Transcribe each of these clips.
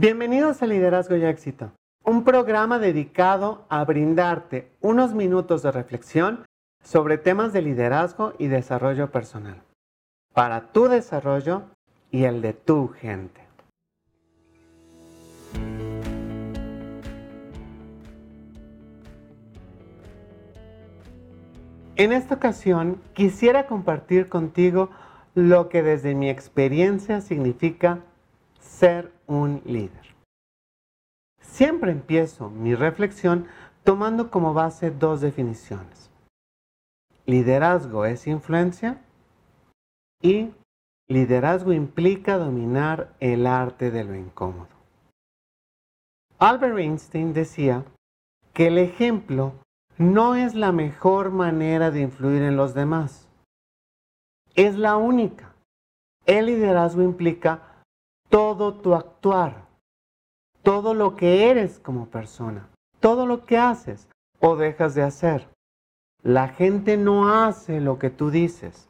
Bienvenidos a Liderazgo y Éxito, un programa dedicado a brindarte unos minutos de reflexión sobre temas de liderazgo y desarrollo personal, para tu desarrollo y el de tu gente. En esta ocasión quisiera compartir contigo lo que desde mi experiencia significa ser un líder. Siempre empiezo mi reflexión tomando como base dos definiciones. Liderazgo es influencia y liderazgo implica dominar el arte de lo incómodo. Albert Einstein decía que el ejemplo no es la mejor manera de influir en los demás. Es la única. El liderazgo implica todo tu actuar, todo lo que eres como persona, todo lo que haces o dejas de hacer. La gente no hace lo que tú dices,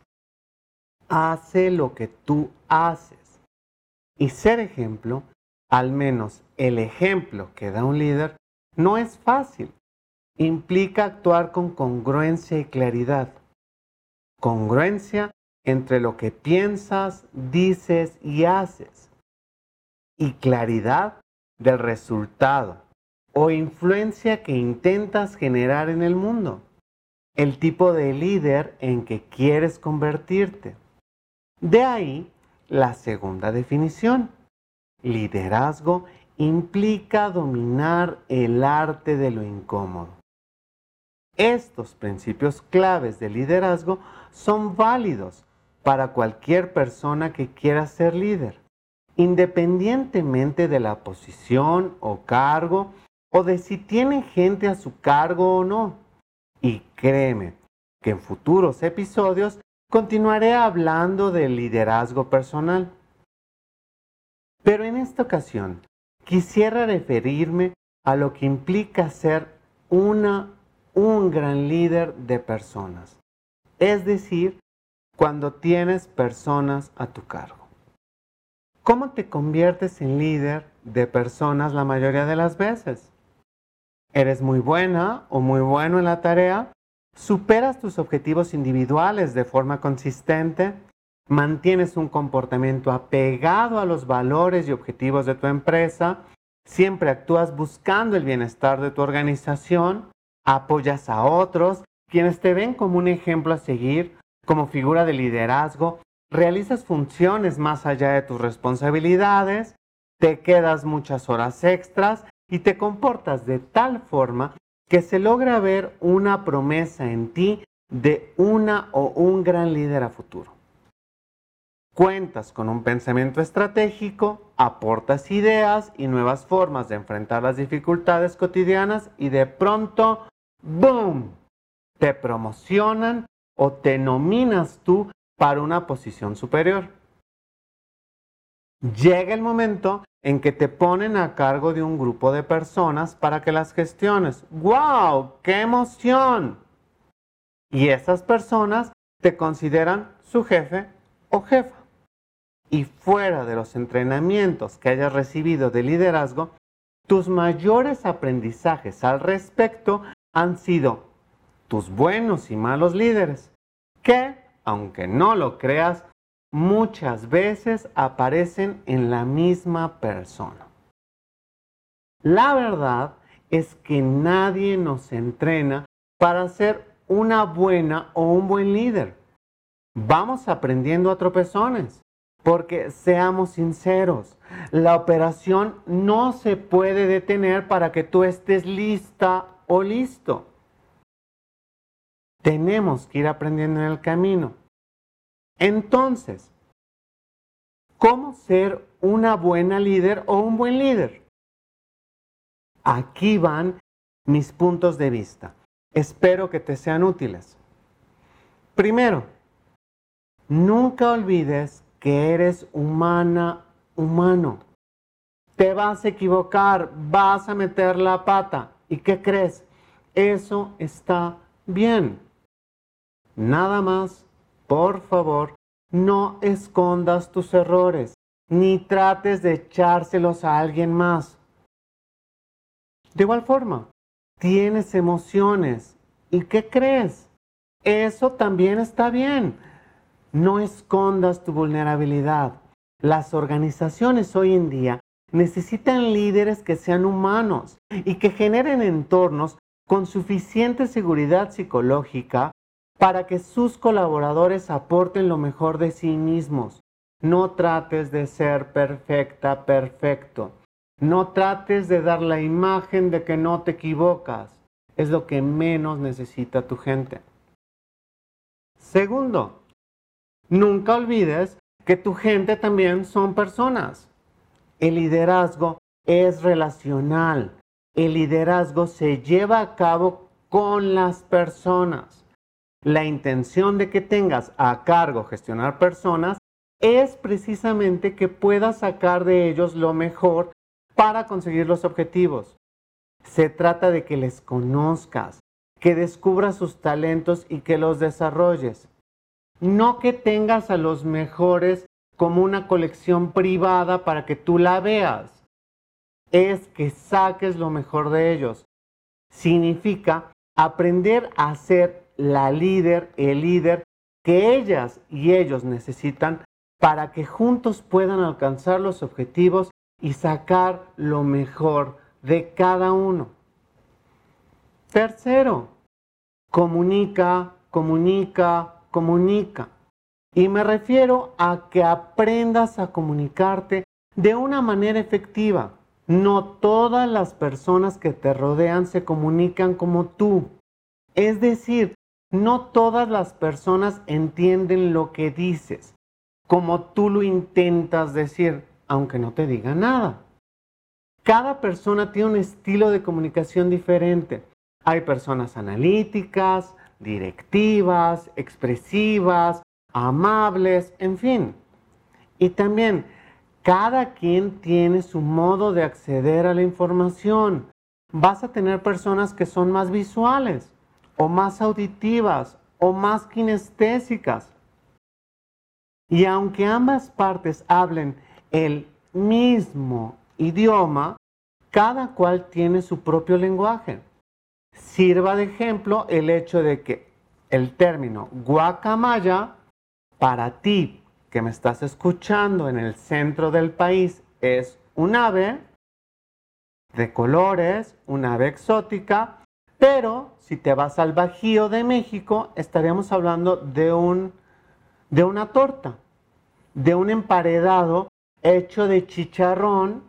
hace lo que tú haces. Y ser ejemplo, al menos el ejemplo que da un líder, no es fácil. Implica actuar con congruencia y claridad. Congruencia entre lo que piensas, dices y haces y claridad del resultado o influencia que intentas generar en el mundo, el tipo de líder en que quieres convertirte. De ahí la segunda definición. Liderazgo implica dominar el arte de lo incómodo. Estos principios claves de liderazgo son válidos para cualquier persona que quiera ser líder independientemente de la posición o cargo o de si tiene gente a su cargo o no. Y créeme que en futuros episodios continuaré hablando del liderazgo personal. Pero en esta ocasión quisiera referirme a lo que implica ser una, un gran líder de personas. Es decir, cuando tienes personas a tu cargo. ¿Cómo te conviertes en líder de personas la mayoría de las veces? ¿Eres muy buena o muy bueno en la tarea? ¿Superas tus objetivos individuales de forma consistente? ¿Mantienes un comportamiento apegado a los valores y objetivos de tu empresa? ¿Siempre actúas buscando el bienestar de tu organización? ¿Apoyas a otros, quienes te ven como un ejemplo a seguir, como figura de liderazgo realizas funciones más allá de tus responsabilidades, te quedas muchas horas extras y te comportas de tal forma que se logra ver una promesa en ti de una o un gran líder a futuro. Cuentas con un pensamiento estratégico, aportas ideas y nuevas formas de enfrentar las dificultades cotidianas y de pronto, ¡boom! Te promocionan o te nominas tú para una posición superior. Llega el momento en que te ponen a cargo de un grupo de personas para que las gestiones. ¡Wow! ¡Qué emoción! Y esas personas te consideran su jefe o jefa. Y fuera de los entrenamientos que hayas recibido de liderazgo, tus mayores aprendizajes al respecto han sido tus buenos y malos líderes, que aunque no lo creas, muchas veces aparecen en la misma persona. La verdad es que nadie nos entrena para ser una buena o un buen líder. Vamos aprendiendo a tropezones, porque seamos sinceros, la operación no se puede detener para que tú estés lista o listo. Tenemos que ir aprendiendo en el camino. Entonces, ¿cómo ser una buena líder o un buen líder? Aquí van mis puntos de vista. Espero que te sean útiles. Primero, nunca olvides que eres humana, humano. Te vas a equivocar, vas a meter la pata. ¿Y qué crees? Eso está bien. Nada más, por favor, no escondas tus errores. ni trates de echárselos a alguien más. De igual forma, tienes emociones. ¿Y qué crees? Eso también está bien. No escondas tu vulnerabilidad. Las organizaciones hoy en día necesitan líderes que sean humanos y que generen entornos con suficiente seguridad psicológica para que sus colaboradores aporten lo mejor de sí mismos. No trates de ser perfecta, perfecto. No trates de dar la imagen de que no te equivocas. Es lo que menos necesita tu gente. Segundo, nunca olvides que tu gente también son personas. El liderazgo es relacional. El liderazgo se lleva a cabo con las personas. La intención de que tengas a cargo gestionar personas es precisamente que puedas sacar de ellos lo mejor para conseguir los objetivos. Se trata de que les conozcas, que descubras sus talentos y que los desarrolles. No que tengas a los mejores como una colección privada para que tú la veas. Es que saques lo mejor de ellos. Significa aprender a ser la líder, el líder que ellas y ellos necesitan para que juntos puedan alcanzar los objetivos y sacar lo mejor de cada uno. Tercero, comunica, comunica, comunica. Y me refiero a que aprendas a comunicarte de una manera efectiva. No todas las personas que te rodean se comunican como tú. Es decir, no todas las personas entienden lo que dices, como tú lo intentas decir, aunque no te diga nada. Cada persona tiene un estilo de comunicación diferente. Hay personas analíticas, directivas, expresivas, amables, en fin. Y también, cada quien tiene su modo de acceder a la información. Vas a tener personas que son más visuales, o más auditivas o más kinestésicas. Y aunque ambas partes hablen el mismo idioma, cada cual tiene su propio lenguaje. Sirva de ejemplo el hecho de que el término guacamaya para ti que me estás escuchando en el centro del país es un ave de colores, un ave exótica, pero si te vas al Bajío de México, estaríamos hablando de, un, de una torta, de un emparedado hecho de chicharrón,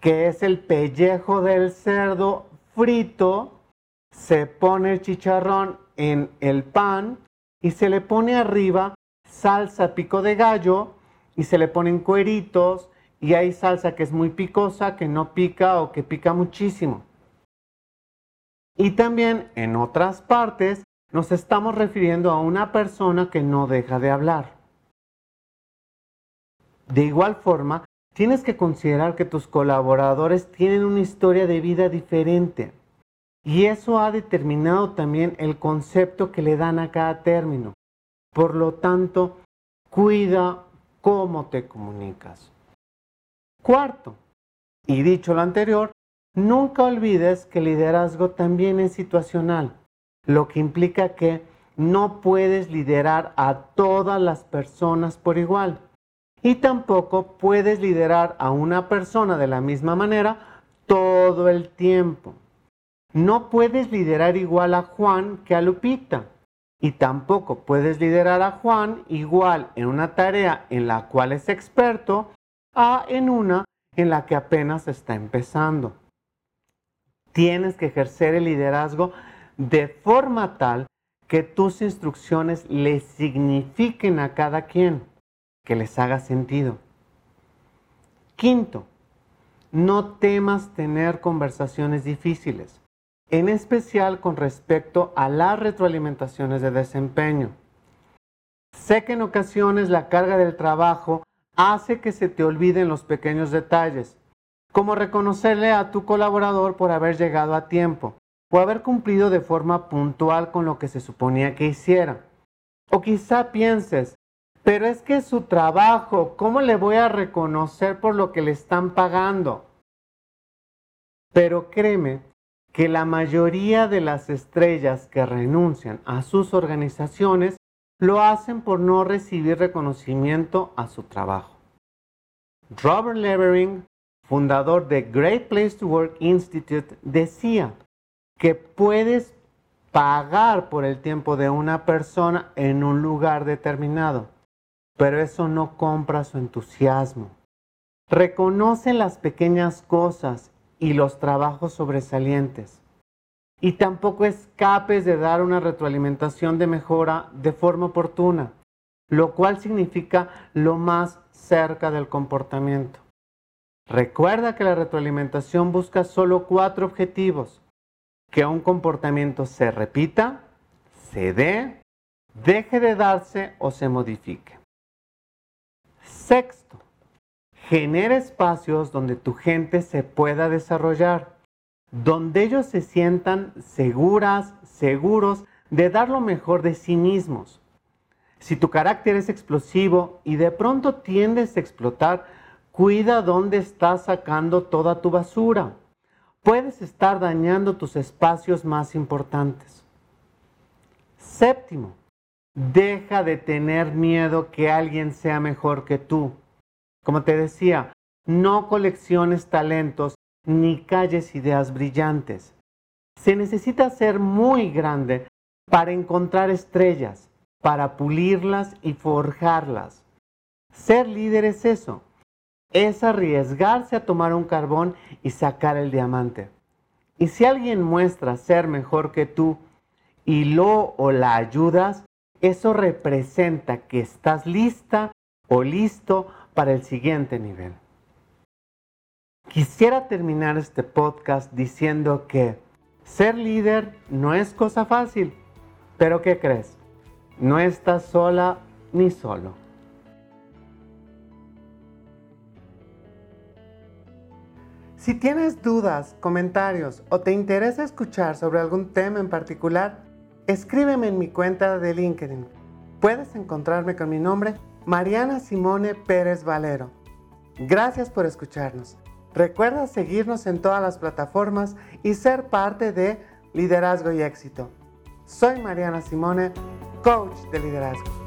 que es el pellejo del cerdo frito. Se pone el chicharrón en el pan y se le pone arriba salsa pico de gallo y se le ponen cueritos y hay salsa que es muy picosa, que no pica o que pica muchísimo. Y también en otras partes nos estamos refiriendo a una persona que no deja de hablar. De igual forma, tienes que considerar que tus colaboradores tienen una historia de vida diferente. Y eso ha determinado también el concepto que le dan a cada término. Por lo tanto, cuida cómo te comunicas. Cuarto, y dicho lo anterior, Nunca olvides que el liderazgo también es situacional, lo que implica que no puedes liderar a todas las personas por igual. Y tampoco puedes liderar a una persona de la misma manera todo el tiempo. No puedes liderar igual a Juan que a Lupita. Y tampoco puedes liderar a Juan igual en una tarea en la cual es experto a en una en la que apenas está empezando. Tienes que ejercer el liderazgo de forma tal que tus instrucciones le signifiquen a cada quien, que les haga sentido. Quinto, no temas tener conversaciones difíciles, en especial con respecto a las retroalimentaciones de desempeño. Sé que en ocasiones la carga del trabajo hace que se te olviden los pequeños detalles, como reconocerle a tu colaborador por haber llegado a tiempo o haber cumplido de forma puntual con lo que se suponía que hiciera. O quizá pienses pero es que su trabajo, ¿cómo le voy a reconocer por lo que le están pagando? Pero créeme que la mayoría de las estrellas que renuncian a sus organizaciones lo hacen por no recibir reconocimiento a su trabajo. Robert Levering, fundador de Great Place to Work Institute, decía que puedes pagar por el tiempo de una persona en un lugar determinado, pero eso no compra su entusiasmo. Reconoce las pequeñas cosas y los trabajos sobresalientes. Y tampoco escapes de dar una retroalimentación de mejora de forma oportuna, lo cual significa lo más cerca del comportamiento. Recuerda que la retroalimentación busca solo cuatro objetivos que un comportamiento se repita, se dé, deje de darse o se modifique. Sexto, genera espacios donde tu gente se pueda desarrollar, donde ellos se sientan seguras, seguros de dar lo mejor de sí mismos. Si tu carácter es explosivo y de pronto tiendes a explotar, cuida dónde estás sacando toda tu basura puedes estar dañando tus espacios más importantes. Séptimo, deja de tener miedo que alguien sea mejor que tú. Como te decía, no colecciones talentos ni calles ideas brillantes. Se necesita ser muy grande para encontrar estrellas, para pulirlas y forjarlas. Ser líder es eso, es arriesgarse a tomar un carbón y sacar el diamante. Y si alguien muestra ser mejor que tú y lo o la ayudas, eso representa que estás lista o listo para el siguiente nivel. Quisiera terminar este podcast diciendo que ser líder no es cosa fácil, pero ¿qué crees? No estás sola ni solo. Si tienes dudas, comentarios o te interesa escuchar sobre algún tema en particular, escríbeme en mi cuenta de LinkedIn. Puedes encontrarme con mi nombre, Mariana Simone Pérez Valero. Gracias por escucharnos. Recuerda seguirnos en todas las plataformas y ser parte de Liderazgo y Éxito. Soy Mariana Simone, coach de liderazgo.